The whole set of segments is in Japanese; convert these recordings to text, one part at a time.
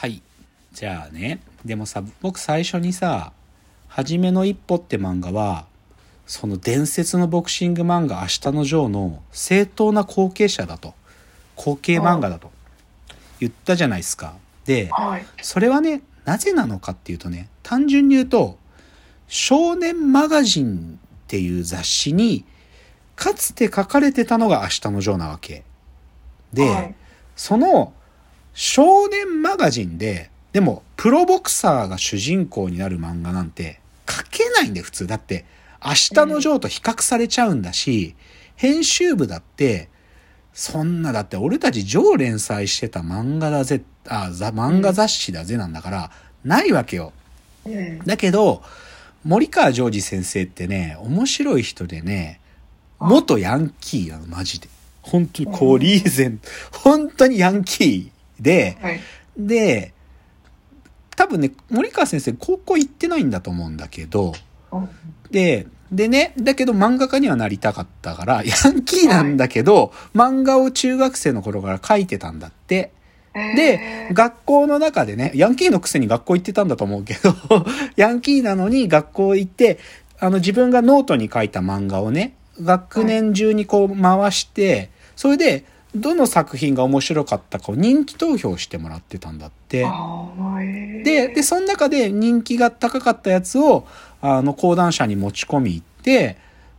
はい。じゃあね、でもさ、僕最初にさ、はじめの一歩って漫画は、その伝説のボクシング漫画明日のジョーの正当な後継者だと。後継漫画だと言ったじゃないですか。で、はい。それはね、なぜなのかっていうとね、単純に言うと、少年マガジンっていう雑誌に、かつて書かれてたのが明日のジョーなわけ。で、はいその少年マガジンで、でもプロボクサーが主人公になる漫画なんて書けないんだよ、普通。だって、明日のジョーと比較されちゃうんだし、編集部だって、そんな、だって俺たちジョー連載してた漫画だぜ、あ、ざ漫画雑誌だぜなんだから、ないわけよ。うん。だけど、森川ジョージ先生ってね、面白い人でね、元ヤンキーなの、マジで。本当にこう、リーゼン、本当にヤンキーで、はい。で、多分ね、森川先生高校行ってないんだと思うんだけど、うんで、でね、だけど漫画家にはなりたかったから、ヤンキーなんだけど、漫画を中学生の頃から描いてたんだって。で、学校の中でね、ヤンキーのくせに学校行ってたんだと思うけど、ヤンキーなのに学校行って、あの自分がノートに書いた漫画をね、学年中にこう回して、それで、どの作品が面白かったかを人気投票してもらってたんだって。えーで、で、その中で人気が高かったやつを、あの、講談社に持ち込み行って、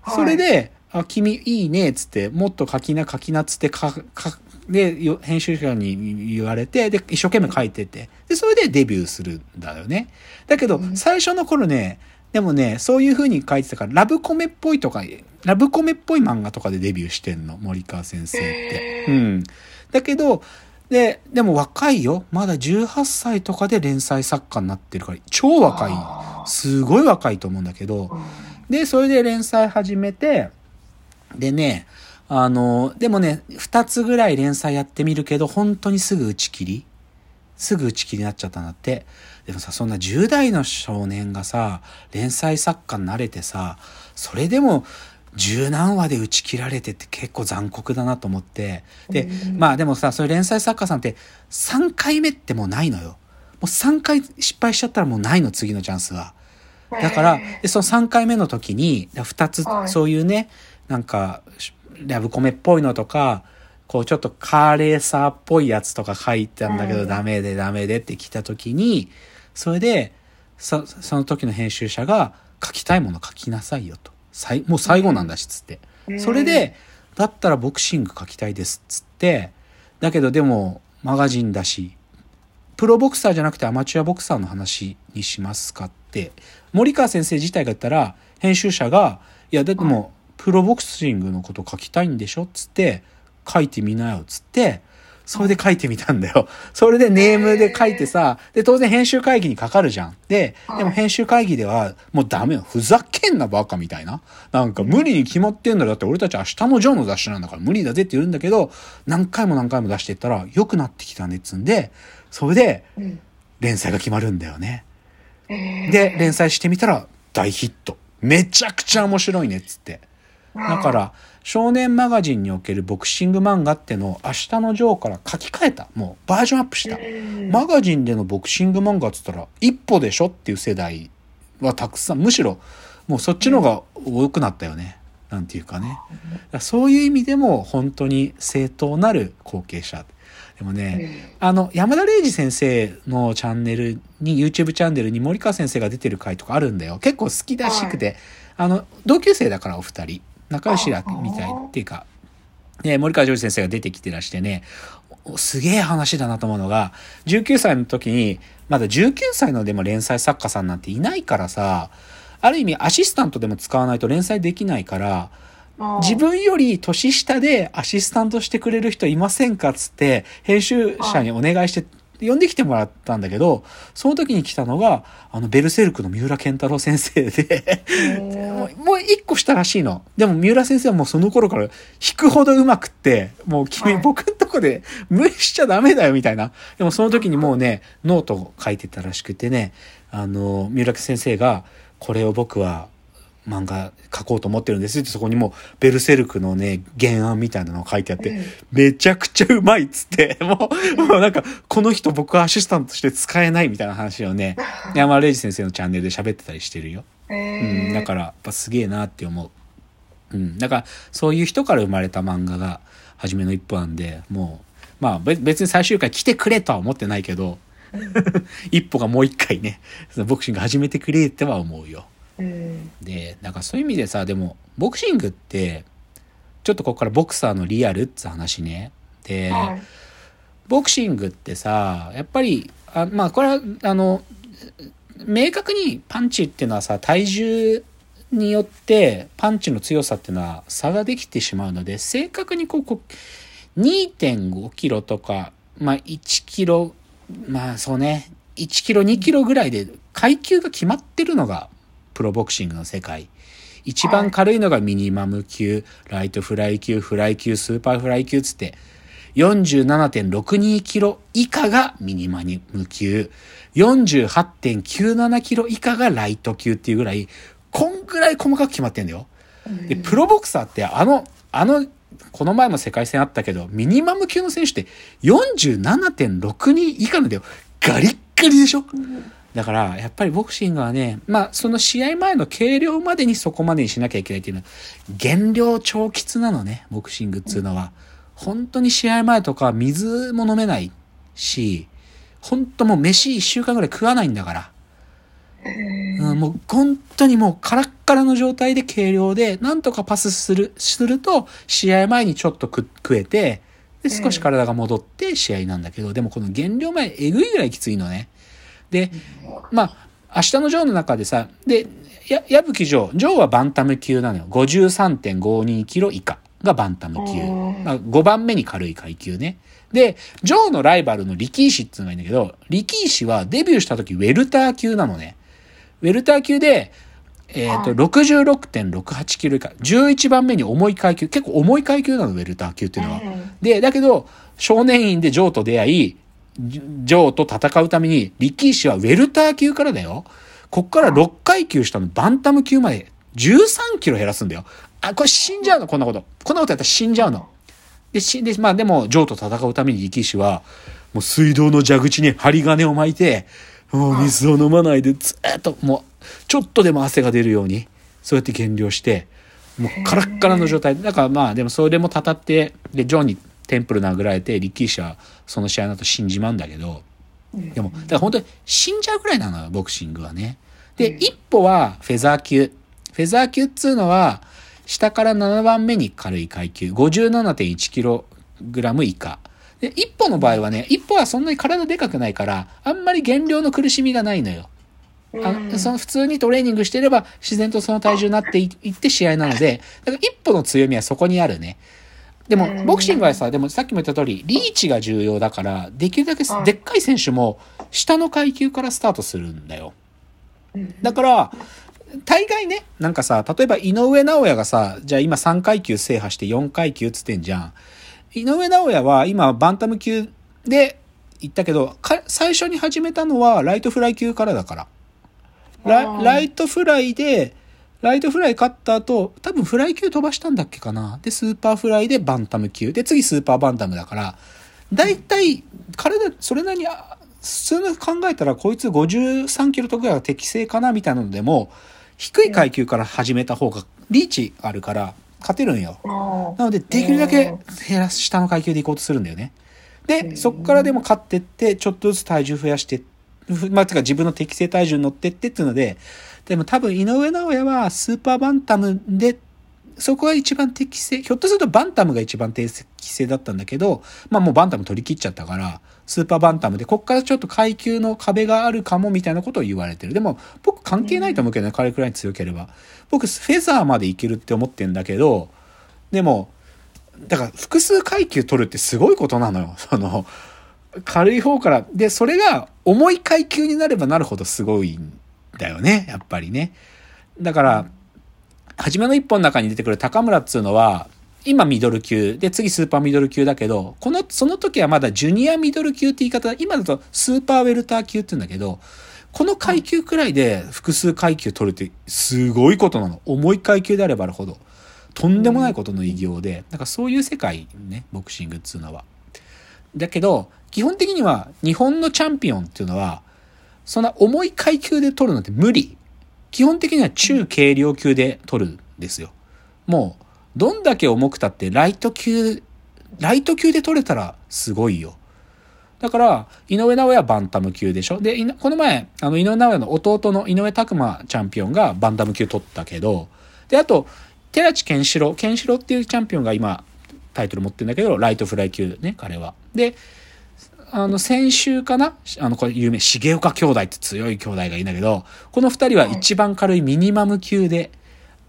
それで、あ、君いいね、っつって、もっと書きな、書きな、っつって、か、か、で、よ編集者に言われて、で、一生懸命書いてて、で、それでデビューするんだよね。だけど、うん最初の頃ね、でもね、そういう風に書いてたから、ラブコメっぽいとか、ラブコメっぽい漫画とかでデビューしてんの、森川先生って。うん。だけど、で、でも若いよ。まだ18歳とかで連載作家になってるから、超若い。あすごい若いと思うんだけどで、それで連載始めて、でね、あの、でもね、二つぐらい連載やってみるけど、本当にすぐ打ち切りすぐ打ち切りになっちゃったんだって。でもさ、そんな10代の少年がさ、連載作家になれてさ、それでも十何話で打ち切られてって結構残酷だなと思って。で、うんまあでもさ、そういう連載作家さんって3回目ってもうないのよ。もう3回失敗しちゃったらもうないの、次のチャンスは。だからえ、でその3回目の時に、2つはいそういうね、なんか、ラブコメっぽいのとか、こうちょっとカーレーサーっぽいやつとか書いてたんだけど、うんダメでダメでって来た時に、それで、そその時の編集者が、書きたいもの書きなさいよと。最もう最後なんだし、つって。ーそれで、だったらボクシング書きたいですっつって、だけどでもマガジンだし、プロボクサーじゃなくてアマチュアボクサーの話にしますかって、森川先生自体が言ったら、編集者が、いや、だってもう、プロボクシングのこと書きたいんでしょっつって、書いてみなよっつって、それで書いてみたんだよ。それでネームで書いてさ、で、当然編集会議にかかるじゃん。で、でも編集会議では、もうダメよ。ふざけんなバカみたいな。なんか無理に決まってんだよ。だって俺たち明日のジョーの雑誌なんだから無理だぜって言うんだけど、何回も何回も出していったら良くなってきたねっつんで、それでうん連載が決まるんだよね。えーで、連載してみたら大ヒット。めちゃくちゃ面白いねっつって。だから、少年マガジンにおけるボクシング漫画ってのを明日のジョーから書き換えた。もうバージョンアップした。うんマガジンでのボクシング漫画っつったら一歩でしょっていう世代はたくさん、むしろもうそっちの方が多くなったよね。なんていうかね。だからそういう意味でも本当に正当なる後継者。でもね、あの、山田礼二先生のチャンネルに、YouTube チャンネルに森川先生が出てる回とかあるんだよ。結構好きらしくて、あの、同級生だからお二人。仲良しだみたいっていうか、ね、森川ジョージ先生が出てきてらしてね、おすげえ話だなと思うのが、19歳の時に、まだ19歳のでも連載作家さんなんていないからさ、ある意味アシスタントでも使わないと連載できないから、自分より年下でアシスタントしてくれる人いませんかっつって、編集者にお願いして、呼んできてもらったんだけど、その時に来たのが、あの、ベルセルクの三浦健太郎先生で、もう一個下らしいの。でも三浦先生はもうその頃から引くほど上手くって、もう君、はい僕んとこで無理しちゃダメだよみたいな。でもその時にもうね、ノートを書いてたらしくてね、あの、三浦先生が、これを僕は漫画描こうと思ってるんですってそこにもうベルセルクのね、原案みたいなのが書いてあって、うんめちゃくちゃうまいっつって、もう、もうなんか、この人僕はアシスタントとして使えないみたいな話をね、山田礼二先生のチャンネルで喋ってたりしてるよ。えうん、だから、やっぱすげえなって思う。うん、だから、そういう人から生まれた漫画が、初めの一歩なんで、もう、まあ、べ別に最終回来てくれとは思ってないけど、一歩がもう一回ね、ボクシング始めてくれっては思うよ。うんで、なんかそういう意味でさ、でも、ボクシングって、ちょっとここからボクサーのリアルって話ね。で、はいボクシングってさ、やっぱり、あまあこれは、あの、明確にパンチっていうのはさ、体重によってパンチの強さっていうのは差ができてしまうので、正確にこう、こう2.5キロとか、まあ1キロ、まあそうね、1キロ、2キロぐらいで階級が決まってるのがプロボクシングの世界。一番軽いのがミニマム級、ライトフライ級、フライ級、スーパーフライ級つって、47.62キロ以下がミニマム級、48.97キロ以下がライト級っていうぐらい、こんぐらい細かく決まってんだよ。で、プロボクサーってあの、あの、この前も世界戦あったけど、ミニマム級の選手って47.62以下なんだよ。ガリッガリでしょ？だから、やっぱりボクシングはね、まあ、その試合前の計量までにそこまでにしなきゃいけないっていうのは、減量超きつなのね、ボクシングっつうのは。本当に試合前とか水も飲めないし、本当もう飯一週間ぐらい食わないんだから。うん、もう本当にもうカラッカラの状態で軽量で、なんとかパスする、すると、試合前にちょっと食食えて、で、少し体が戻って試合なんだけど、でもこの減量前、えぐいぐらいきついのね。で、まあ、明日のジョーの中でさ、で、や、矢吹ジョー、ジョーはバンタム級なのよ。53.52キロ以下がバンタム級。うんまあ、5番目に軽い階級ね。で、ジョーのライバルの力石っていうのがいいんだけど、力石はデビューした時ウェルター級なのね。ウェルター級で、えっ、と、はい66.68キロ以下。11番目に重い階級。結構重い階級なの、ウェルター級っていうのは。うんで、だけど、少年院でジョーと出会い、ジョーと戦うために、力石はウェルター級からだよ。こっから6階級下のバンタム級まで13キロ減らすんだよ。あ、これ死んじゃうの、こんなこと。こんなことやったら死んじゃうの。で、し、で、まあでも、ジョーと戦うために力石は、もう水道の蛇口に針金を巻いて、もう水を飲まないで、ずっと、もう、ちょっとでも汗が出るように、そうやって減量して、もうカラッカラの状態。だからまあ、でもそれもたたって、で、ジョーにテンプル殴られて、力石はその試合の後死んじまうんだけど、でも、だから本当に死んじゃうぐらいなのよ、ボクシングはね。で、一歩はフェザー級。フェザー級っつうのは、下から7番目に軽い階級。57.1キログラム以下。で、一歩の場合はね、一歩はそんなに体でかくないから、あんまり減量の苦しみがないのよ。あのその普通にトレーニングしてれば自然とその体重になっていいって試合なので、だから一歩の強みはそこにあるね。でも、ボクシングはさ、でもさっきも言った通り、リーチが重要だから、できるだけはいでっかい選手も下の階級からスタートするんだよ。うんだから、大概ね、なんかさ、例えば井上尚弥がさ、じゃあ今3階級制覇して4階級っつってんじゃん。井上尚弥は今バンタム級で行ったけど、か最初に始めたのはライトフライ級からだから。ライトフライで、ライトフライ勝った後、多分フライ級飛ばしたんだっけかな。で、スーパーフライでバンタム級。で、次スーパーバンタムだから、だいたい体、それなりに、あ普通の考えたらこいつ53キロとかが適正かなみたいなのでも、低い階級から始めた方がリーチあるから勝てるんよ。なので、できるだけ減らす、下の階級で行こうとするんだよね。で、そっからでも勝ってって、ちょっとずつ体重増やして、ふまあ、てか自分の適正体重に乗ってってっていうので、でも多分井上尚弥はスーパーバンタムで、そこが一番適正、ひょっとするとバンタムが一番適正だったんだけど、まあもうバンタム取り切っちゃったから、スーパーバンタムで、こっからちょっと階級の壁があるかもみたいなことを言われてる。でも僕関係ないと思うけどね、彼くらいに強ければ。僕フェザーまでいけるって思ってんだけど、でも、だから複数階級取るってすごいことなのよ。その、軽い方から。で、それが重い階級になればなるほどすごいんだよね。やっぱりね。だから、初めの一本の中に出てくる高村っつうのは、今ミドル級。で、次スーパーミドル級だけど、この、その時はまだジュニアミドル級って言い方、今だとスーパーウェルター級って言うんだけど、この階級くらいで複数階級取るってすごいことなの。重い階級であればあるほど。とんでもないことの偉業で、なんかそういう世界ね、ボクシングっつうのは。だけど、基本的には日本のチャンピオンっていうのは、そんな重い階級で取るのって無理。基本的には中軽量級で取るんですよ。もう、どんだけ重くたってライト級、ライト級で取れたらすごいよ。だから、井上尚弥はバンタム級でしょで、この前、あの、井上尚弥の弟の井上拓馬チャンピオンがバンタム級取ったけど、で、あと、寺地健志郎、健志郎っていうチャンピオンが今、タイトル持ってるんだけど、ライトフライ級ね、彼は。で、あの、先週かな？あの、これ有名、重岡兄弟って強い兄弟がいるんだけど、この二人は一番軽いミニマム級で、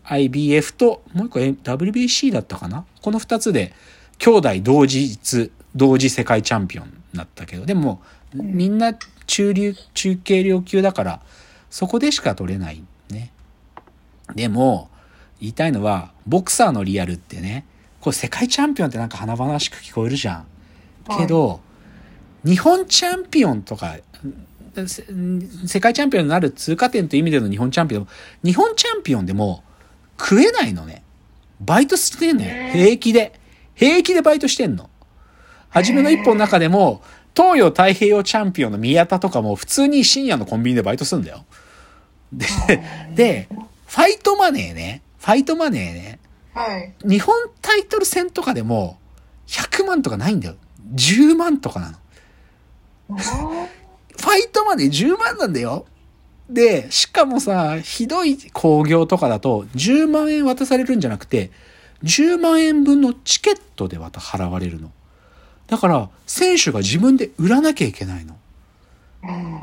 IBF と、もう一個 WBC だったかな？この二つで、兄弟同日、同時世界チャンピオンになったけど、でも、みんな中流、中軽量級だから、そこでしか取れないね。でも、言いたいのは、ボクサーのリアルってね、これ世界チャンピオンってなんか華々しく聞こえるじゃん。けど、日本チャンピオンとか、せ世界チャンピオンになる通過点という意味での日本チャンピオン、日本チャンピオンでも食えないのね。バイトしてんのよ。平気で。平気でバイトしてんの。初めの一本の中でも、東洋太平洋チャンピオンの宮田とかも普通に深夜のコンビニでバイトするんだよ。で、で、ファイトマネーね。ファイトマネーね。はい。日本タイトル戦とかでも100万とかないんだよ。10万とかなの。ファイトマネー10万なんだよ。で、しかもさ、ひどい工業とかだと10万円渡されるんじゃなくて、10万円分のチケットでまた払われるの。だから、選手が自分で売らなきゃいけないの。うん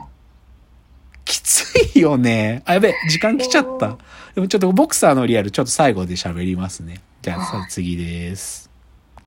きついよね。あ、やべえ、時間来ちゃった。でもちょっとボクサーのリアルちょっと最後で喋りますね。じゃ、あ次です。